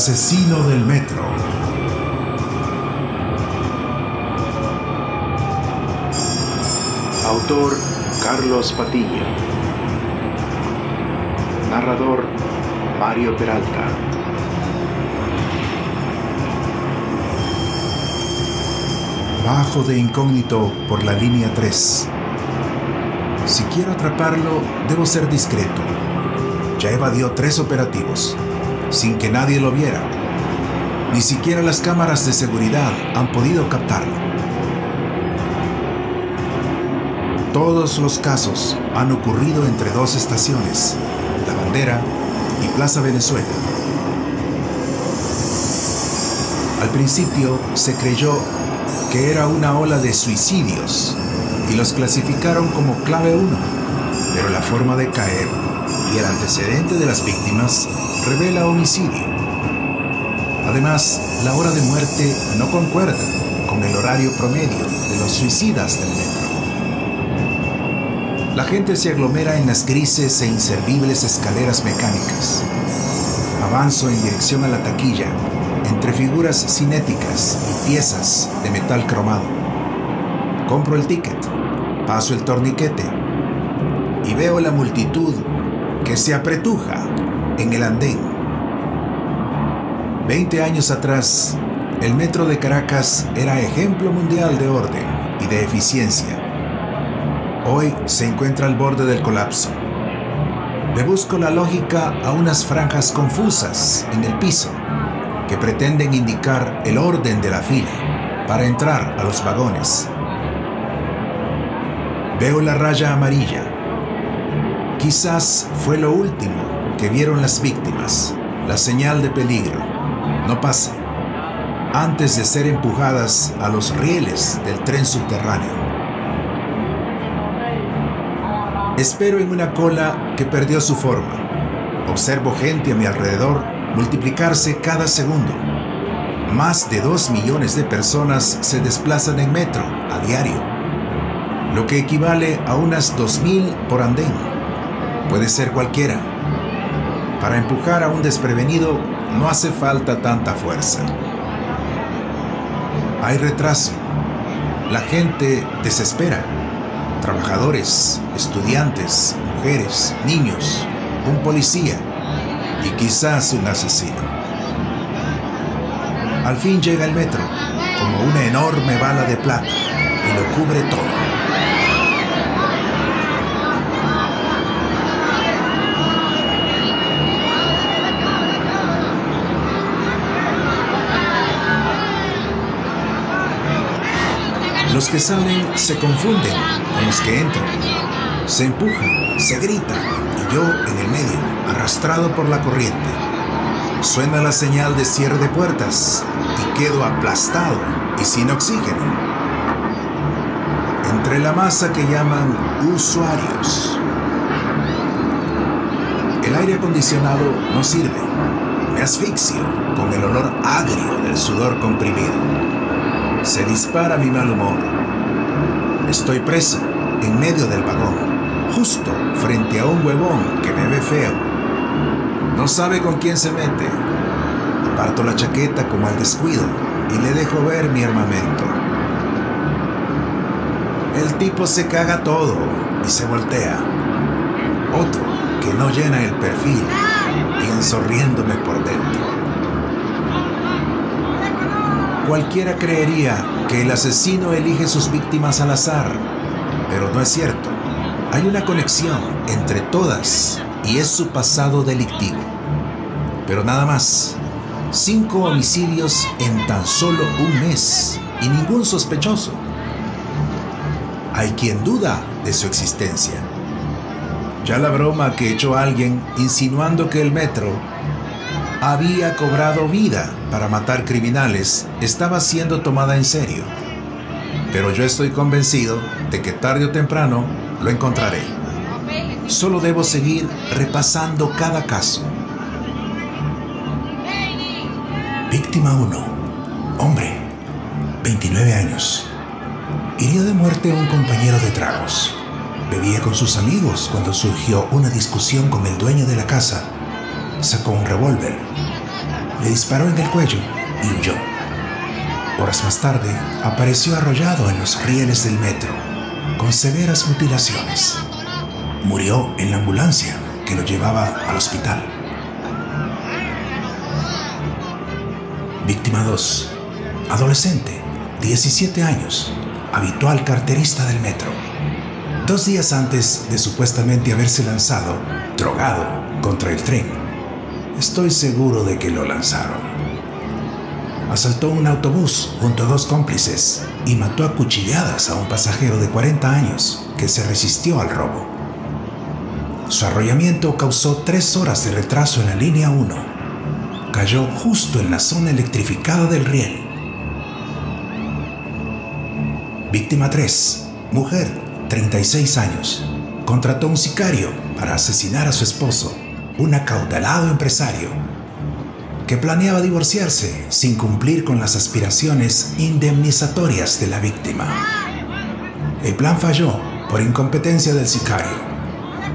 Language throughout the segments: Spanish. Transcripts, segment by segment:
Asesino del metro. Autor Carlos Patilla. Narrador Mario Peralta. Bajo de incógnito por la línea 3. Si quiero atraparlo, debo ser discreto. Ya evadió tres operativos, sin que nadie lo viera. Ni siquiera las cámaras de seguridad han podido captarlo. Todos los casos han ocurrido entre dos estaciones, La Bandera y Plaza Venezuela. Al principio se creyó que era una ola de suicidios y los clasificaron como clave 1, pero la forma de caer y el antecedente de las víctimas revela homicidio. Además, la hora de muerte no concuerda con el horario promedio de los suicidas del metro. La gente se aglomera en las grises e inservibles escaleras mecánicas. Avanzo en dirección a la taquilla, entre figuras cinéticas y piezas de metal cromado. Compro el ticket, paso el torniquete y veo la multitud que se apretuja en el andén. Veinte años atrás, el metro de Caracas era ejemplo mundial de orden y de eficiencia. Hoy se encuentra al borde del colapso. Le busco la lógica a unas franjas confusas en el piso que pretenden indicar el orden de la fila para entrar a los vagones. Veo la raya amarilla. Quizás fue lo último que vieron las víctimas, la señal de peligro. No pase, antes de ser empujadas a los rieles del tren subterráneo. Espero en una cola que perdió su forma. Observo gente a mi alrededor multiplicarse cada segundo. Más de dos millones de personas se desplazan en metro a diario, lo que equivale a unas 2.000 por andén. Puede ser cualquiera. Para empujar a un desprevenido no hace falta tanta fuerza. Hay retraso. La gente desespera. Trabajadores, estudiantes, mujeres, niños, un policía y quizás un asesino. Al fin llega el metro, como una enorme bala de plata, y lo cubre todo. Los que salen se confunden con los que entran. Se empujan, se gritan y yo en el medio, arrastrado por la corriente. Suena la señal de cierre de puertas y quedo aplastado y sin oxígeno. entre la masa que llaman usuarios. El aire acondicionado no sirve. Me asfixio con el olor agrio del sudor comprimido. Se dispara mi mal humor. Estoy preso en medio del vagón, justo frente a un huevón que me ve feo. No sabe con quién se mete. Aparto la chaqueta como al descuido y le dejo ver mi armamento. El tipo se caga todo y se voltea. Otro que no llena el perfil, pienso riéndome por dentro. Cualquiera creería que el asesino elige sus víctimas al azar, pero no es cierto. Hay una conexión entre todas y es su pasado delictivo. Pero nada más. Cinco homicidios en tan solo un mes y ningún sospechoso. Hay quien duda de su existencia. Ya la broma que echó alguien insinuando que el metro había cobrado vida para matar criminales estaba siendo tomada en serio. Pero yo estoy convencido de que tarde o temprano lo encontraré. Solo debo seguir repasando cada caso. Víctima 1. Hombre, 29 años. Hirió de muerte a un compañero de tragos. Bebía con sus amigos cuando surgió una discusión con el dueño de la casa. Sacó un revólver, le disparó en el cuello y huyó. Horas más tarde, apareció arrollado en los rieles del metro, con severas mutilaciones. Murió en la ambulancia que lo llevaba al hospital. Víctima 2. Adolescente, 17 años, habitual carterista del metro. Dos días antes de supuestamente haberse lanzado, drogado, contra el tren. Estoy seguro de que lo lanzaron. Asaltó un autobús junto a dos cómplices y mató a cuchilladas a un pasajero de 40 años que se resistió al robo. Su arrollamiento causó tres horas de retraso en la línea 1 cayó justo en la zona electrificada del riel. Víctima 3. Mujer, 36 años. Contrató un sicario para asesinar a su esposo, un acaudalado empresario, que planeaba divorciarse sin cumplir con las aspiraciones indemnizatorias de la víctima. El plan falló por incompetencia del sicario.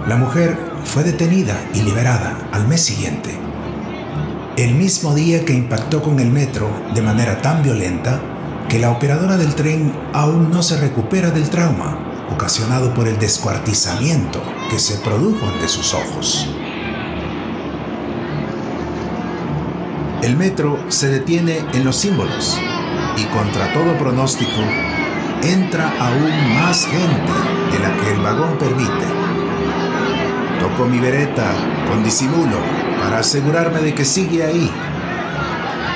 La mujer fue detenida y liberada al mes siguiente el mismo día que impactó con el metro de manera tan violenta que la operadora del tren aún no se recupera del trauma ocasionado por el descuartizamiento que se produjo ante sus ojos. El metro se detiene en los símbolos y contra todo pronóstico entra aún más gente de la que el vagón permite. Toco mi vereta con disimulo para asegurarme de que sigue ahí.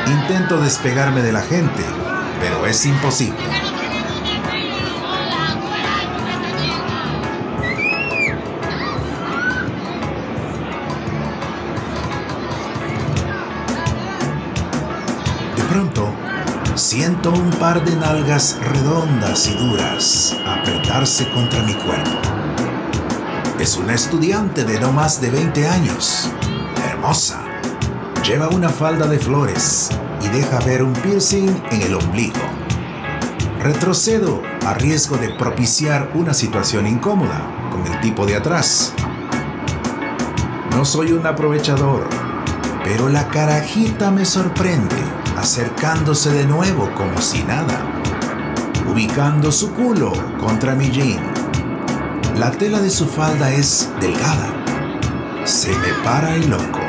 Intento despegarme de la gente, pero es imposible. Siento un par de nalgas redondas y duras apretarse contra mi cuerpo. Es una estudiante de no más de 20 años Lleva una falda de flores y deja ver un piercing en el ombligo. Retrocedo a riesgo de propiciar una situación incómoda con el tipo de atrás. No soy un aprovechador, pero la carajita me sorprende, acercándose de nuevo como si nada, ubicando su culo contra mi jean. La tela de su falda es delgada. Se me para el loco.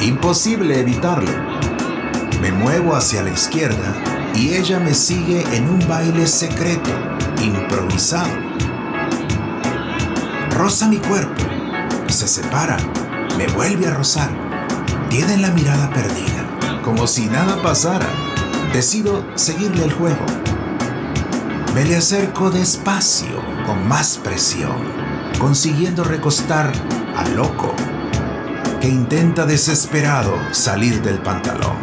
Imposible evitarlo. Me muevo hacia la izquierda y ella me sigue en un baile secreto, improvisado. Roza mi cuerpo, se separa, me vuelve a rozar. Tiene la mirada perdida, como si nada pasara. Decido seguirle el juego. Me le acerco despacio, con más presión, consiguiendo recostar al loco que intenta desesperado salir del pantalón,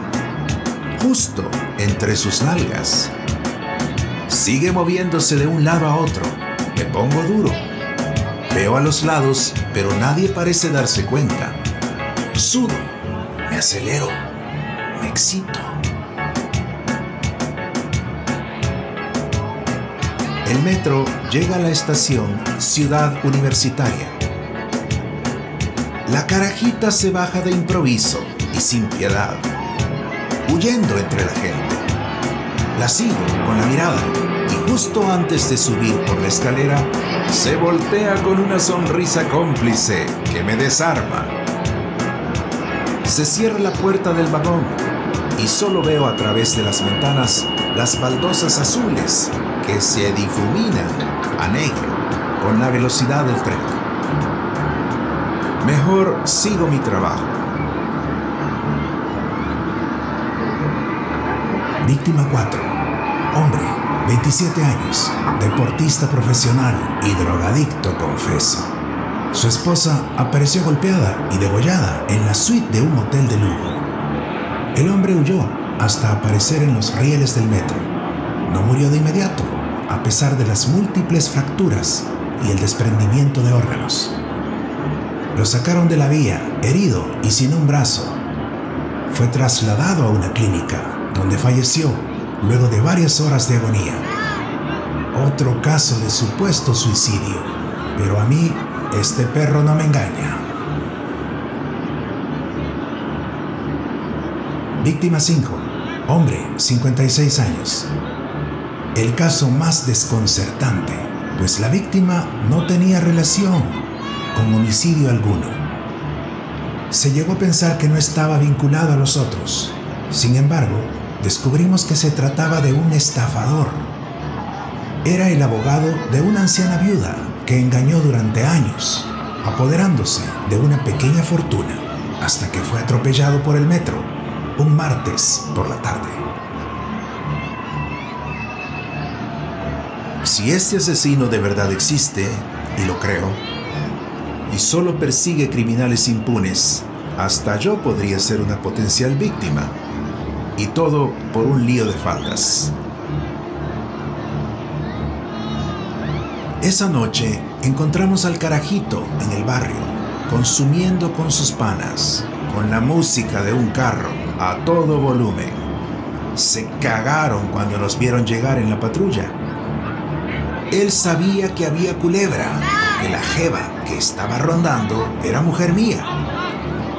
justo entre sus nalgas. Sigue moviéndose de un lado a otro. Me pongo duro. Veo a los lados, pero nadie parece darse cuenta. Sudo. Me acelero. Me excito. El metro llega a la estación Ciudad Universitaria. La carajita se baja de improviso y sin piedad, huyendo entre la gente. La sigo con la mirada y justo antes de subir por la escalera, se voltea con una sonrisa cómplice que me desarma. Se cierra la puerta del vagón y solo veo a través de las ventanas las baldosas azules que se difuminan a negro con la velocidad del tren. Mejor sigo mi trabajo. Víctima 4. Hombre, 27 años, deportista profesional y drogadicto, confeso. Su esposa apareció golpeada y degollada en la suite de un hotel de lujo. El hombre huyó hasta aparecer en los rieles del metro. No murió de inmediato, a pesar de las múltiples fracturas y el desprendimiento de órganos. Lo sacaron de la vía, herido y sin un brazo. Fue trasladado a una clínica, donde falleció luego de varias horas de agonía. Otro caso de supuesto suicidio, pero a mí este perro no me engaña. Víctima 5. Hombre, 56 años. El caso más desconcertante, pues la víctima no tenía relación con homicidio alguno. Se llegó a pensar que no estaba vinculado a los otros. Sin embargo, descubrimos que se trataba de un estafador. Era el abogado de una anciana viuda que engañó durante años, apoderándose de una pequeña fortuna, hasta que fue atropellado por el metro un martes por la tarde. Si este asesino de verdad existe, y lo creo, y solo persigue criminales impunes, hasta yo podría ser una potencial víctima. Y todo por un lío de faldas. Esa noche encontramos al carajito en el barrio, consumiendo con sus panas, con la música de un carro a todo volumen. Se cagaron cuando nos vieron llegar en la patrulla. Él sabía que había culebra, que la jeva que estaba rondando era mujer mía.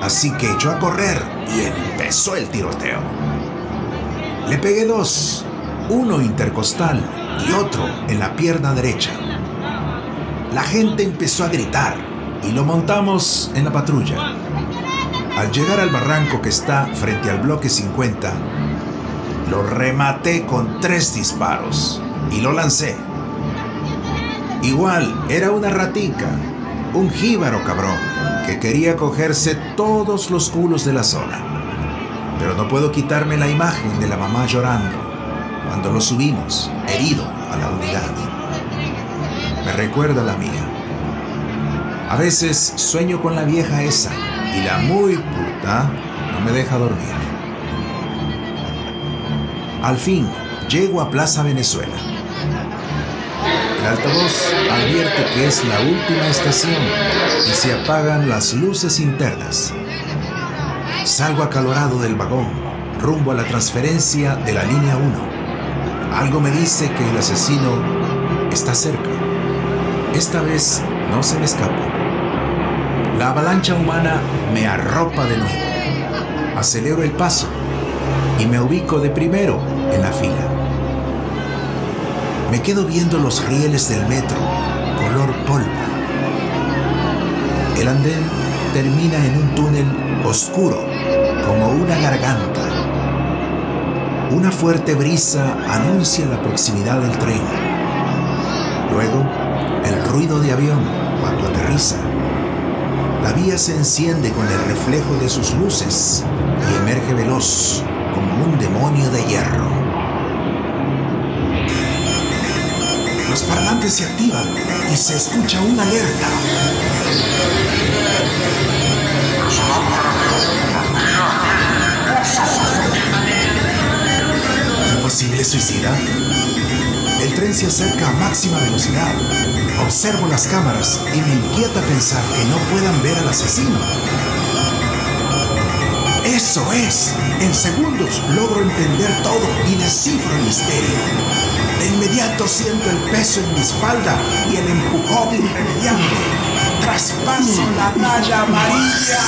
Así que echó a correr y empezó el tiroteo. Le pegué dos, uno intercostal y otro en la pierna derecha. La gente empezó a gritar y lo montamos en la patrulla. Al llegar al barranco que está frente al bloque 50, lo rematé con tres disparos y lo lancé. Igual era una ratica, un jíbaro cabrón, que quería cogerse todos los culos de la zona. Pero no puedo quitarme la imagen de la mamá llorando cuando lo subimos, herido, a la unidad. Me recuerda la mía. A veces sueño con la vieja esa y la muy puta no me deja dormir. Al fin, llego a Plaza Venezuela. El altavoz advierte que es la última estación y se apagan las luces internas. Salgo acalorado del vagón, rumbo a la transferencia de la línea 1. Algo me dice que el asesino está cerca. Esta vez no se me escapa. La avalancha humana me arropa de nuevo. Acelero el paso y me ubico de primero en la fila. Me quedo viendo los rieles del metro, color polvo. El andén termina en un túnel oscuro, como una garganta. Una fuerte brisa anuncia la proximidad del tren. Luego, el ruido de avión cuando aterriza. La vía se enciende con el reflejo de sus luces y emerge veloz como un demonio de hierro. Los parlantes se activan y se escucha una alerta. ¿Un posible suicida? El tren se acerca a máxima velocidad. Observo las cámaras y me inquieta pensar que no puedan ver al asesino. Eso es. En segundos logro entender todo y descifro el misterio. De inmediato siento el peso en mi espalda y el empujón irremediable. Traspaso la raya amarilla.